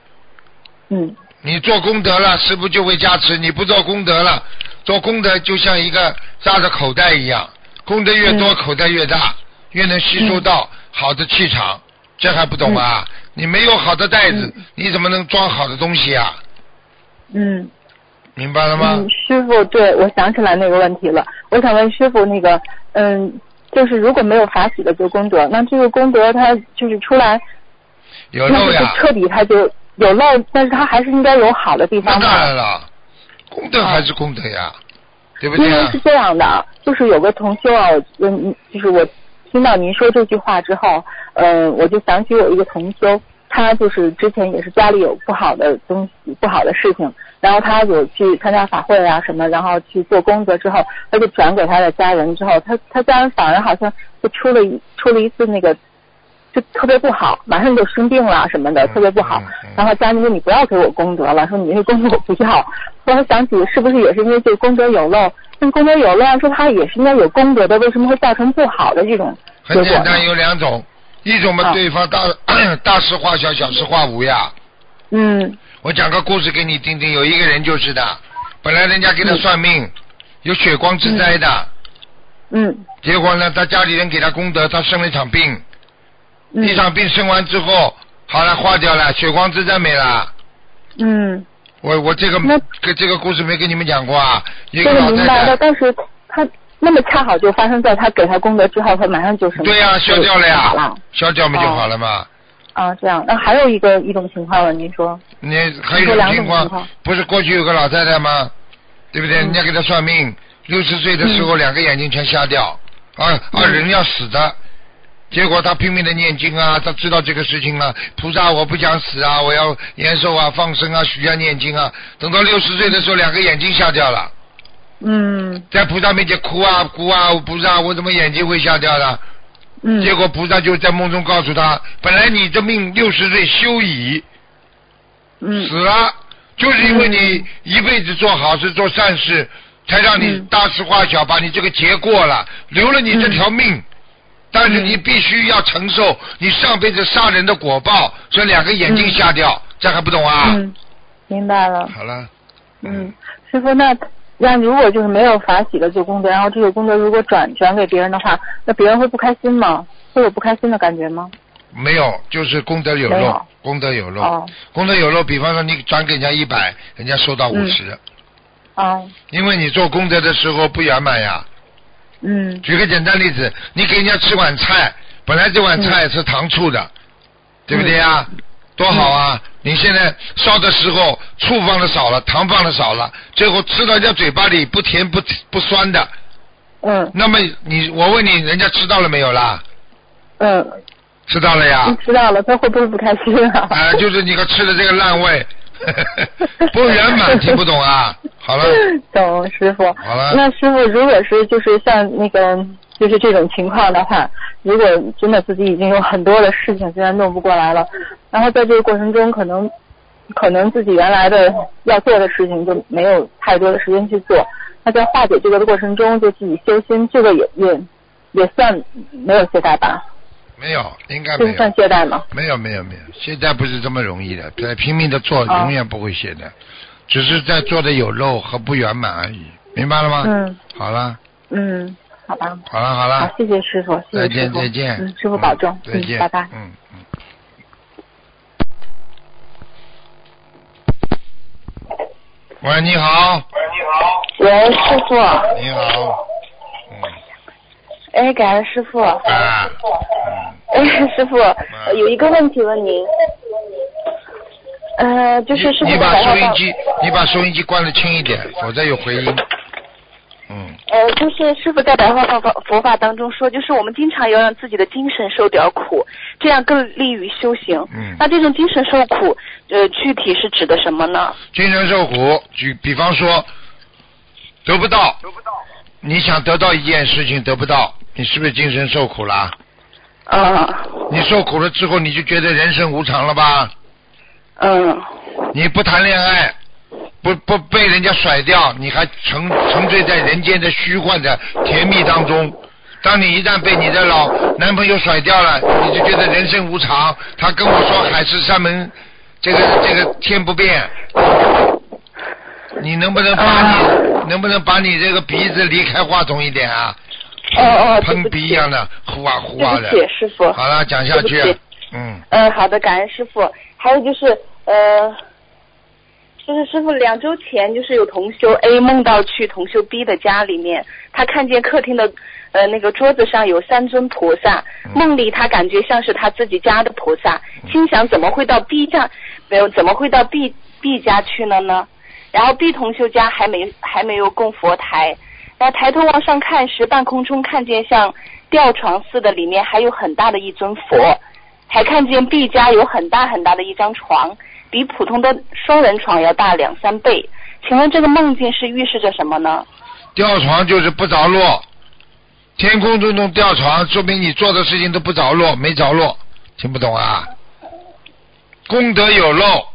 嗯你做功德了，师傅就会加持；你不做功德了，做功德就像一个扎着口袋一样，功德越多，嗯口袋越大，越能吸收到好的气场。这还不懂啊？你没有好的袋子，嗯你怎么能装好的东西啊？嗯明白了吗？嗯，师傅，对我想起来那个问题了。我想问师傅，那个嗯，就是如果没有法喜的做功德，那这个功德它就是出来，有漏呀，彻底它就有漏，但是它还是应该有好的地那当方吧？然了，功德还是功德呀，对不对啊因为是？这样的，就是有个同修啊，嗯，就是我听到您说这句话之后，呃，我就想起我一个同修，他就是之前也是家里有不好的东西、不好的事情，然后他有去参加法会啊什么，然后去做功德之后，他就转给他的家人之后，他他家人反而好像就出了一出了一次那个。就特别不好，马上就生病了什么的，嗯特别不好。然后家人说你不要给我功德了，说你那功德我不要。后来想起是不是也是因为这个功德有漏？那功德有漏，按说他也是应该有功德的，为什么会造成不好的这种结果呢？很简单，有两种，一种嘛，啊对方大 大事化小，小事化无呀。嗯。我讲个故事给你听听，有一个人就是的，本来人家给他嗯算命，有血光之灾的，嗯。结果呢，他家里人给他功德，他生了一场病，嗯。一场病生完之后，好了化掉了，血光之灾没了。嗯，我我这个跟这个故事没跟你们讲过啊，一这个个老太明白了，太，但是他那么恰好就发生在他给他功德之后，他马上就什么对呀、消掉了呀消掉不就好了嘛？啊，这样。那还有一个一种情况了，您说？你还有一种情况，不是过去有个老太太吗？对不对？嗯人家给她算命，六十岁的时候两个眼睛全瞎掉，啊啊嗯人要死的，结果她拼命的念经啊，她知道这个事情啊，菩萨我不想死啊，我要延寿啊，放生啊，许愿念经啊，等到六十岁的时候两个眼睛瞎掉了，嗯。在菩萨面前哭啊哭啊，菩萨我怎么眼睛会瞎掉的？嗯。结果菩萨就在梦中告诉他，本来你的命六十岁休矣，嗯。死了，就是因为你一辈子做好事做善事，才让你嗯。大事化小，把你这个劫过了，留了你这条命。但是你必须要承受你上辈子杀人的果报，所以两个眼睛瞎掉，这还不懂啊？嗯，明白了。好了，嗯，师傅，那那如果就是没有法喜的做功德，然后这个功德如果转转给别人的话，那别人会不开心吗？会有不开心的感觉吗？没有，就是功德有漏，功德有漏，哦功德有漏。比方说你转给人家一百，人家收到五嗯十、哦，因为你做功德的时候不圆满呀。嗯举个简单例子，你给人家吃碗菜，本来这碗菜是糖醋的，对不对呀？多好啊！你现在烧的时候醋放的少了，糖放的少了，最后吃到人家嘴巴里不甜不不酸的，嗯那么你我问你，人家吃到了没有啦？嗯，吃到了呀嗯，。知道了，他会不会不开心啊？啊，就是你个吃的这个烂味，不圆满，听不懂啊？好了，懂师傅。好了那师傅，如果是就是像那个就是这种情况的话，如果真的自己已经有很多的事情现在弄不过来了，然后在这个过程中可能可能自己原来的要做的事情就没有太多的时间去做，那在化解这个的过程中就自己修心，这个也也也算没有懈怠吧？没有，应该没有算。懈怠吗？没有没有没有，懈怠不是这么容易的，在拼命的做，哦永远不会懈怠，只是在做的有漏和不圆满而已，明白了吗？嗯好了，嗯，好吧。好了，好了。好了，，谢谢师傅，谢再谢师傅，见再见，嗯，师傅保重，嗯再见，嗯，拜拜。嗯嗯。喂，你好，喂，你好。喂师傅，你好，嗯，哎，感恩师傅，啊，嗯，哎，师傅，呃有一个问题问您，呃，就是师傅你把收音机，你把收音机关的轻一点，否则有回音。嗯，呃，呃，就是师傅在白话佛法佛法当中说，就是我们经常要让自己的精神受点苦，这样更利于修行。嗯那这种精神受苦，呃，具体是指的什么呢？精神受苦，举比方说得不到，得不到你想得到一件事情得不到，你是不是精神受苦了？嗯你受苦了之后，你就觉得人生无常了吧？嗯你不谈恋爱，不不被人家甩掉，你还沉沉醉在人间的虚幻的甜蜜当中。当你一旦被你的老男朋友甩掉了，你就觉得人生无常。他跟我说海誓山盟，这个这个天不变。你能不能把你、能不能把你这个鼻子离开话筒一点啊？哦哦，喷，鼻一样的，呼啊呼啊的师傅。好了，讲下去。嗯，嗯，好的，感恩师傅。还有就是，呃，就是师傅两周前，就是有同修 A 梦到去同修 B 的家里面，他看见客厅的呃那个桌子上有三尊菩萨，嗯梦里他感觉像是他自己家的菩萨，心想怎么会到 B 家，没有怎么会到 B B 家去了呢？然后 B 同修家还没还没有供佛台，然后抬头往上看时，半空中看见像吊床似的，里面还有很大的一尊佛。还看见 B 家有很大很大的一张床，比普通的双人床要大两三倍。请问这个梦境是预示着什么呢？吊床就是不着落，天空中中吊床，说明你做的事情都不着落，没着落，听不懂啊？功德有漏，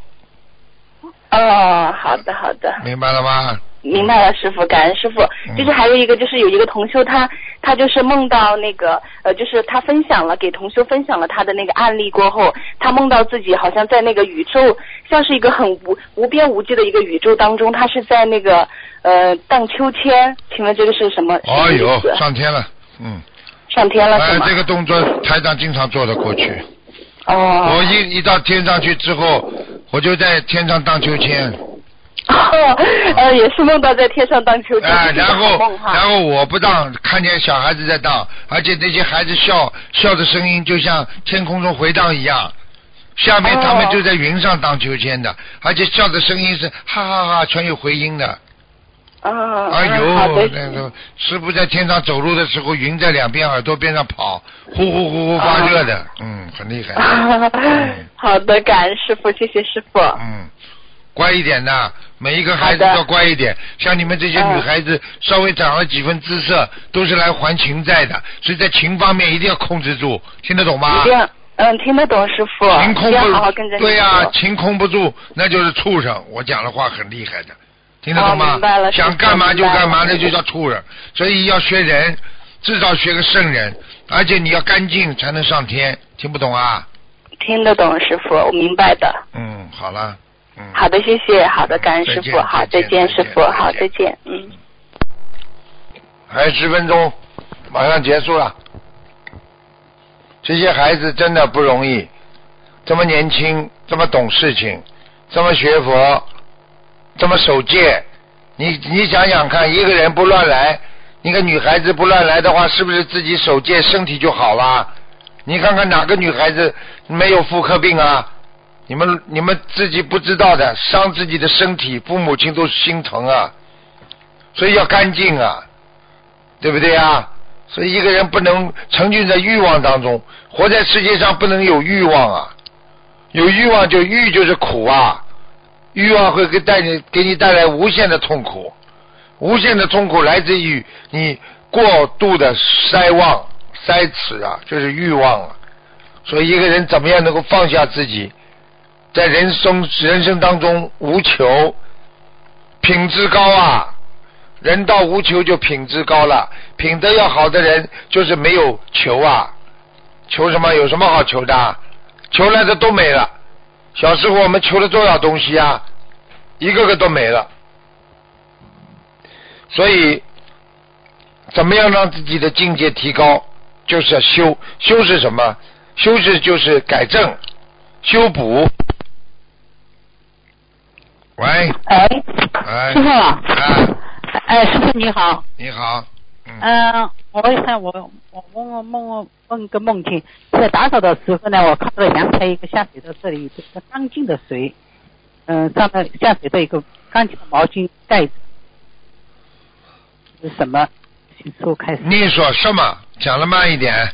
哦，好的好的，明白了吗？明白了，师傅，感恩师傅。嗯就是还有一个，就是有一个同修他，他就是梦到那个呃，就是他分享了给同修分享了他的那个案例过后，他梦到自己好像在那个宇宙，像是一个很无无边无际的一个宇宙当中，他是在那个呃荡秋千。请问这个是什么？哦什么意思呦，上天了，嗯，上天了是哎，这个动作台长经常做的过去。哦。我一一到天上去之后，我就在天上荡秋千，哦，呃，也是梦到在天上荡秋千，哎，这是个然后。然后我不荡，看见小孩子在荡，而且那些孩子笑笑的声音就像天空中回荡一样。下面他们哦就在云上荡秋千的，而且笑的声音是哈哈哈，全有回音的。啊，哎呦，那个师傅在天上走路的时候，云在两边耳朵边上跑，呼呼呼呼发热的，嗯，很厉害。好的，感恩师傅，谢谢师傅。嗯，乖一点的，每一个孩子都乖一点。像你们这些嗯女孩子，稍微长了几分姿色，都是来还情债的，所以在情方面一定要控制住，听得懂吗一？定，嗯，听得懂师傅，情控不好好跟着对呀、说情控不住，那就是畜生。我讲的话很厉害的，听得懂哦吗？想干嘛就干嘛，那就叫畜生。所以要学人，至少学个圣人，而且你要干净才能上天，听不懂啊？听得懂师傅，我明白的。嗯，好了，嗯。好的，谢谢，好的，感恩师傅，好，再见师傅，好，再再见，嗯。还有十分钟，马上结束了。这些孩子真的不容易，这么年轻，这么懂事情，这么学佛，这么守戒。你你想想看，一个人不乱来，一个女孩子不乱来的话，是不是自己守戒，身体就好了？你看看哪个女孩子没有妇科病啊？你们你们自己不知道的，伤自己的身体，父母亲都心疼啊。所以要干净啊。对不对啊？所以一个人不能沉浸在欲望当中，活在世界上不能有欲望啊！有欲望就欲就是苦啊，欲望会给带你给你带来无限的痛苦，无限的痛苦来自于你过度的塞望塞齿啊，就是欲望啊。所以一个人怎么样能够放下自己，在人生人生当中无求，品质高啊！人到无求就品质高了，品德要好的人就是没有求啊，求什么？有什么好求的？求来的都没了。小时候我们求了多少东西啊？一个个都没了。所以，怎么样让自己的境界提高？就是要修。修是什么？修是就是改正、修补。喂，哎，哎，师傅。啊，啊，哎，师傅你好，你好，嗯，嗯、我看我我问我梦问个梦境，在打扫的时候呢，我看到阳台一个下水道这里有一个干净的水，嗯、上面下水道一个干净的毛巾盖着，是什么？请说开始。你说什么？讲的慢一点。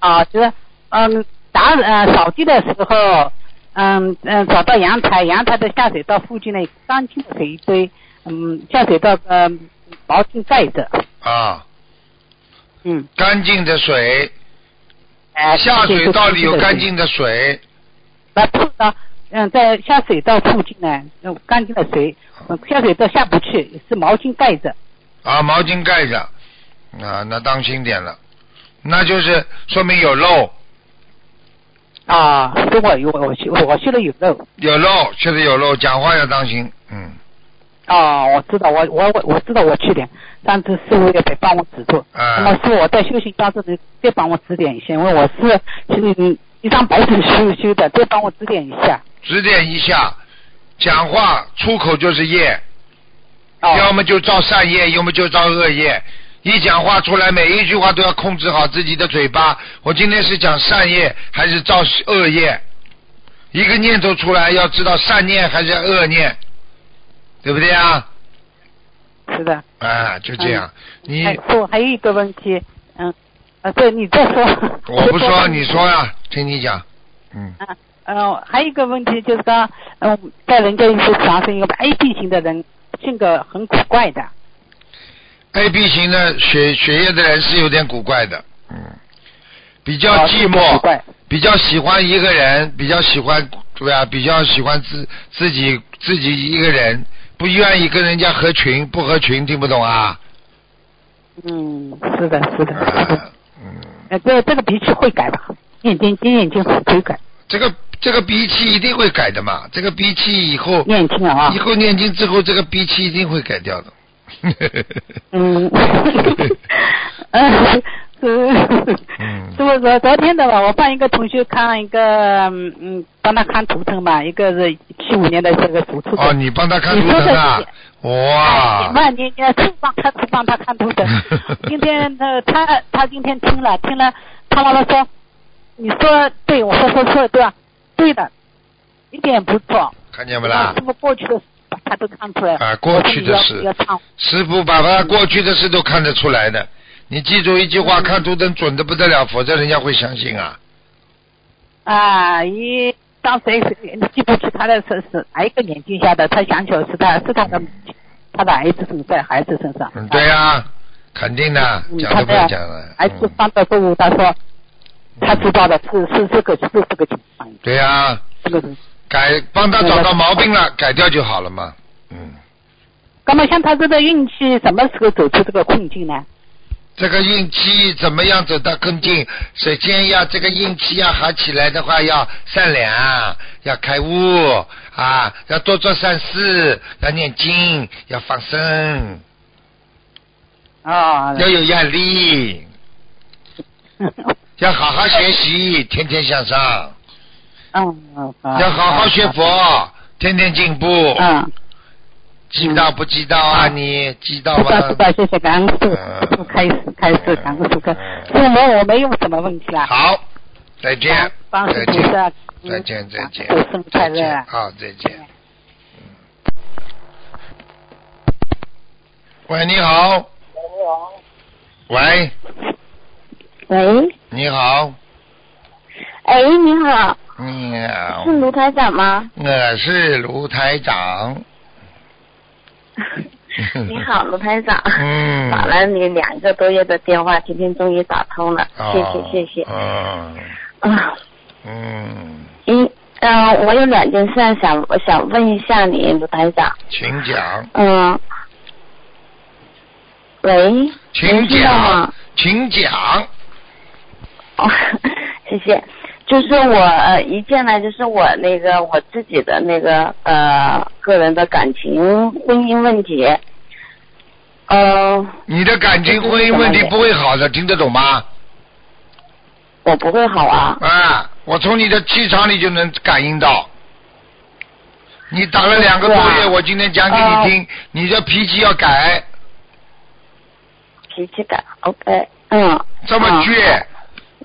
啊，就是嗯，打呃扫地的时候，嗯嗯，找到阳台，阳台的下水道附近呢，干净的水一堆，嗯，下水道呃毛巾盖着，啊，嗯，干净的水，哎、下水道里有干净净的水，那碰到嗯，在下水道附近呢，有干净的水，嗯下水道下不去，是毛巾盖着。啊，毛巾盖着，啊，那当心点了，那就是说明有漏，啊，是我有我修我修的有漏。有漏，确实有漏，讲话要当心，嗯，啊，我知道，我我我我知道我去点，但是师傅也得帮我指出。啊那么师傅我在修行当中，你再帮我指点一下，因为我是嗯一张白纸修修的，再帮我指点一下。指点一下，讲话出口就是业，哦要么就造善业，要么就造恶业。一讲话出来，每一句话都要控制好自己的嘴巴。我今天是讲善业还是造恶业？一个念头出来，要知道善念还是恶念，对不对啊？是的。啊，就这样。你还师傅还有一个问题，嗯，啊，对，你再说。我不说，你说呀、听你讲。嗯，嗯，呃，还有一个问题就是说，嗯，在人家一些常说一个 A B 型的人，性格很古怪的。A B 型的血血液的人是有点古怪的，嗯，比较哦寂寞，怪比较喜欢一个人，比较喜欢对吧？比较喜欢自自己自己一个人，不愿意跟人家合群，不合群，听不懂啊？嗯，是的，是的，是的。啊嗯，呃，这这个脾气会改吧？念经经念经可以改，这个这个脾气一定会改的嘛，这个脾气以后念经啊以。后念经之后，这个脾气一定会改掉的。嗯，嗯，是。嗯是不是昨天的吧？我帮一个同学看一个，嗯嗯，帮他看图腾嘛，一个是七五年的这个属兔的。哦，你帮他看图腾啊？哇！那你你不帮他不帮他看图腾。今天呃，他他今天听了听了，他妈妈说，你说对，我说说错了对吧？对的，一点不错。看见不啦这么过去的事把他都看出来？啊过去的事师傅把他过去的事都看得出来的。你记住一句嗯话，看图腾准的不得了，否则人家会相信啊。啊，一当时记不起他的是是哪一个年纪下的，他想起来是他是他的他的儿子身在孩子身上。嗯，对呀、肯定的，嗯，讲都不用讲了。儿子嗯放到购物，他说他知道的是是这个是这个情况，对呀、这个是。改帮他找到毛病了，改掉就好了嘛。嗯，那么像他这个运气什么时候走出这个困境呢？这个运气怎么样走到困境？首先要这个运气要好起来的话，要善良，要开悟啊，要多做善事，要念经，要放生，啊，要有压力，要好好学习，天天向上，嗯嗯，啊要好好学佛，天天进步。嗯，知道不知道啊？你知道吗？知道知道，谢谢感恩师嗯傅，开始开始感恩师傅，嗯师傅我我没有什么问题了。好，再见，帮再见，再见，再见，祝生日快再见，乐。好，再见。喂，你好。喂，喂，你好，哎，你好，你好是，卢台长吗？我是卢台长。你好，卢台长。嗯打了你两个多月的电话，今天终于打通了，谢谢谢谢。嗯啊，嗯，一呃，我有两件事想我想问一下你，卢台长。请讲，嗯。喂，请讲吗？，请讲。哦，谢谢。就是我呃一进来就是我那个我自己的那个呃个人的感情婚姻问题，呃你的感情婚姻问题不会好的，听得懂吗？我不会好啊，啊，我从你的气场里就能感应到。你打了两个多月，啊我今天讲给你听，你的脾气要改，脾气改 OK，嗯，这么倔，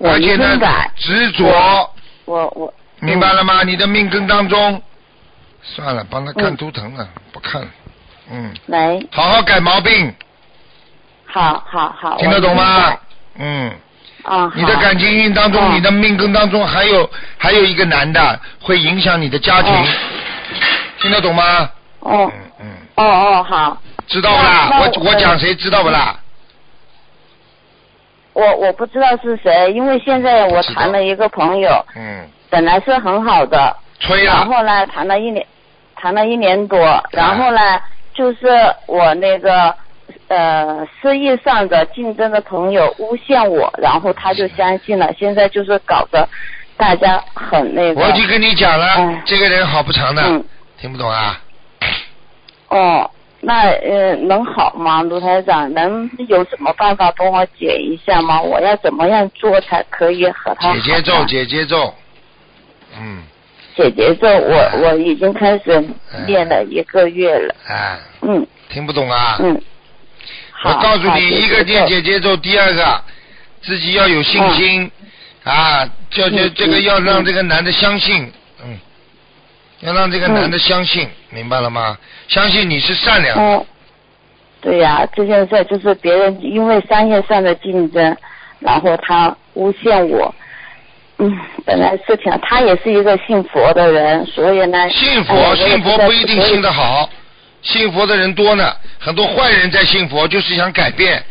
而且呢，执着，我我明白了吗？你的命根当中，算了，帮他看嗯图腾了，不看了，嗯，来。好好改毛病，好好好，听得懂吗？嗯，啊，你的感情运当中，哦你的命根当中还有还有一个男的会影响你的家庭，哦。听得懂吗？哦。嗯嗯，哦哦好，知道不啦？我我讲谁知道不啦？我我不知道是谁，因为现在我谈了一个朋友，嗯，本来是很好的，吹了，然后呢谈了一年，谈了一年多，然后呢就是我那个呃事业上的竞争的朋友诬陷我，然后他就相信了，现在就是搞得大家很那个。我已经跟你讲了哎，这个人好不长的，嗯。听不懂啊？哦，那呃能好吗，卢台长？能有什么办法帮我解一下吗？我要怎么样做才可以和他好解节奏，呢解节奏，嗯，姐姐奏，我我已经开始练了一个月了。哎，嗯。听不懂啊？嗯。我告诉你，一个念节奏。解节奏，第二个自己要有信心、啊，就就嗯这个嗯要让嗯。这个男的相信，嗯，要让这个男的相信，明白了吗？相信你是善良的，哦，对呀、这件事就是别人因为商业上的竞争，然后他诬陷我。嗯，本来事情，他也是一个信佛的人，所以呢，信佛，哎信佛不一定信得好，信佛的人多呢，很多坏人在信佛，就是想改变，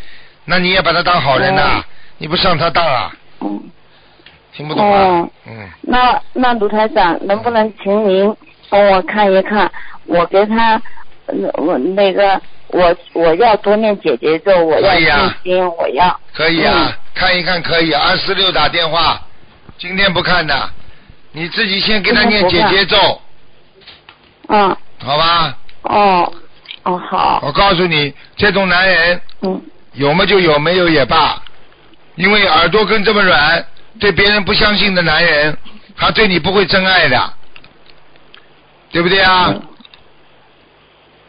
那你也把他当好人呐、哦你不上他当啊？嗯，听不懂啊？哦。嗯，那那卢台长，能不能请您帮我看一看，我给他，呃我那个我我要多念姐姐咒，我要信心，我要。可以啊，看一看可以，二四六打电话，今天不看的，你自己先给他念姐姐咒，嗯。好吧？哦哦好。我告诉你，这种男人嗯。有么就有，没有也罢，因为耳朵根这么软，对别人不相信的男人，他对你不会真爱的，对不对啊？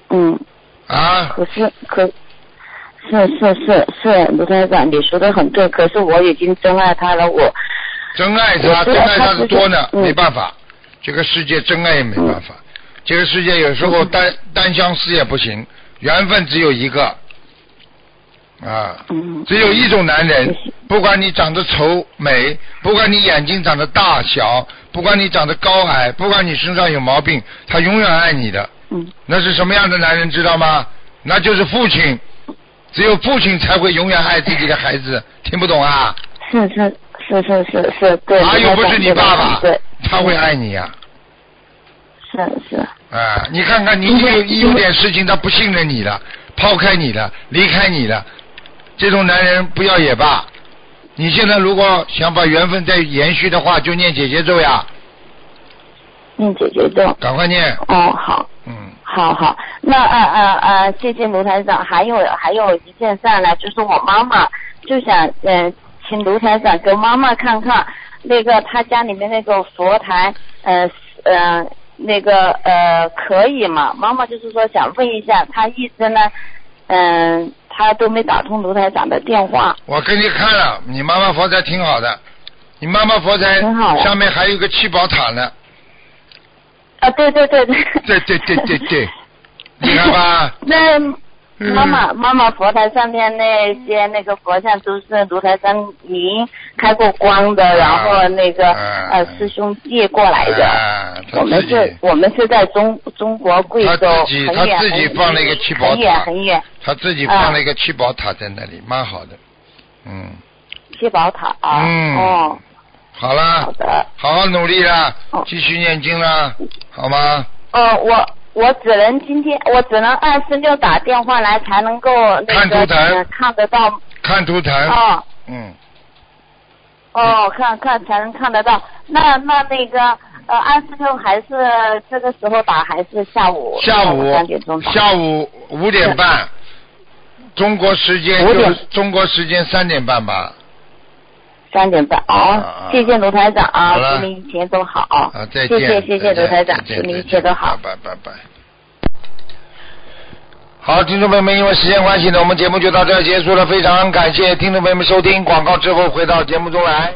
嗯，啊，可是可。是是是是，卢台长，你说的很对。可是我已经真爱他了，我真爱他，真爱他他是是多呢，嗯没办法，这个世界真爱也没办法，这个世界有时候单单相思也不行，缘分只有一个，啊，嗯只有一种男人，不管你长得丑美，不管你眼睛长得大小，不管你长得高矮，不管你身上有毛病，他永远爱你的。嗯那是什么样的男人知道吗？那就是父亲，只有父亲才会永远爱自己的孩子，听不懂啊？是是是是是是，对。他又不是你爸爸对，，他会爱你呀、是是。啊，你看看，你一有一有点事情，他不信任你了，抛开你了，离开你了，这种男人不要也罢。你现在如果想把缘分再延续的话，就念姐姐咒呀，念姐姐咒。赶快念。哦，好。嗯。好好，那呃呃呃，谢谢卢台长。还有还有一件事呢，就是我妈妈就想呃，请卢台长给妈妈看看那个她家里面那个佛台，呃呃那个呃可以吗？妈妈就是说想问一下，她一直呢，嗯、她都没打通卢台长的电话。我给你看了，你妈妈佛台挺好的，你妈妈佛台挺好上面还有个七宝塔呢。啊，对对对对。对对对对对，你看吧。那嗯妈妈，妈妈佛台上面那些那个佛像都是卢台山您开过光的，然后那个呃师兄借过来的。啊，我们是，我们是在中中国贵州他自己很远他自己很放了一个七宝很远塔很远他自己放了一个七宝塔在那里，蛮好的。嗯，七宝塔啊。嗯哦，好啦，好的。好好努力啦，继续念经啦，好吗？哦，我我只能今天我只能二四六打电话来才能够那个看图腾呃看得到看图腾。哦。嗯，哦，看看才能看得到。那那那个呃，二十六还是这个时候打，还是下午下午三点钟打？下午五点半，中国时间就中国时间三点半吧。三点半哦，谢谢卢台长啊祝您一切都好。啊，再见。谢谢谢谢卢台长祝您一切都好。拜拜拜拜。好，听众朋友们，因为时间关系呢，我们节目就到这儿结束了。非常感谢听众朋友们收听广告之后回到节目中来。